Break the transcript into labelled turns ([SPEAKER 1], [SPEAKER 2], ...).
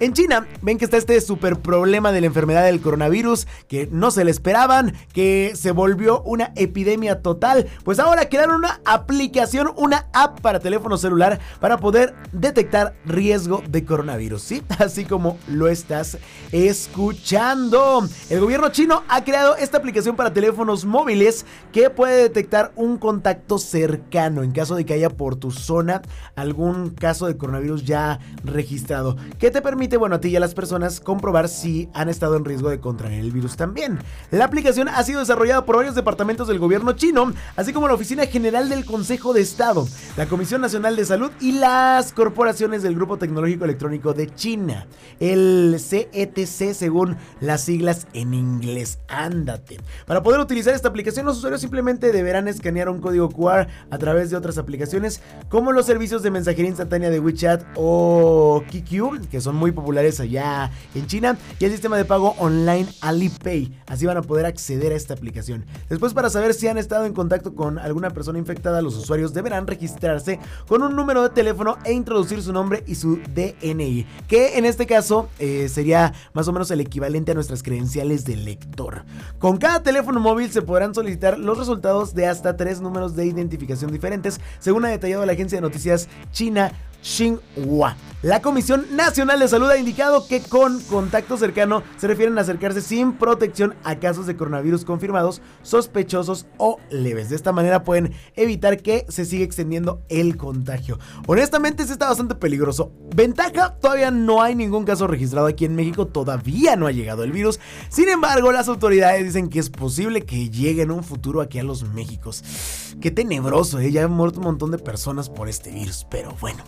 [SPEAKER 1] En China, ven que está este super problema de la enfermedad del coronavirus, que no se le esperaban, que se volvió una epidemia total. Pues ahora crearon una aplicación, una app para teléfono celular para poder detectar riesgo de coronavirus, ¿sí? Así como lo estás escuchando. El gobierno chino ha creado esta aplicación para teléfonos móviles que puede detectar un contacto cercano en caso de que haya por tu zona algún caso de coronavirus ya registrado. ¿Qué te permite, bueno, a ti y a las personas comprobar si han estado en riesgo de contraer el virus también. La aplicación ha sido desarrollada por varios departamentos del gobierno chino, así como la Oficina General del Consejo de Estado, la Comisión Nacional de Salud y las corporaciones del Grupo Tecnológico Electrónico de China, el CETC según las siglas en inglés. Ándate. Para poder utilizar esta aplicación, los usuarios simplemente deberán escanear un código QR a través de otras aplicaciones como los servicios de mensajería instantánea de WeChat o QQ, que son muy populares allá en China, y el sistema de pago online Alipay. Así van a poder acceder a esta aplicación. Después, para saber si han estado en contacto con alguna persona infectada, los usuarios deberán registrarse con un número de teléfono e introducir su nombre y su DNI, que en este caso eh, sería más o menos el equivalente a nuestras credenciales de lector. Con cada teléfono móvil se podrán solicitar los resultados de hasta tres números de identificación diferentes, según ha detallado la agencia de noticias china Xinhua. La Comisión Nacional de Salud ha indicado que con contacto cercano se refieren a acercarse sin protección a casos de coronavirus confirmados, sospechosos o leves. De esta manera pueden evitar que se siga extendiendo el contagio. Honestamente, sí está bastante peligroso. Ventaja, todavía no hay ningún caso registrado aquí en México, todavía no ha llegado el virus. Sin embargo, las autoridades dicen que es posible que llegue en un futuro aquí a los Méxicos. Qué tenebroso, ¿eh? ya han muerto un montón de personas por este virus, pero bueno.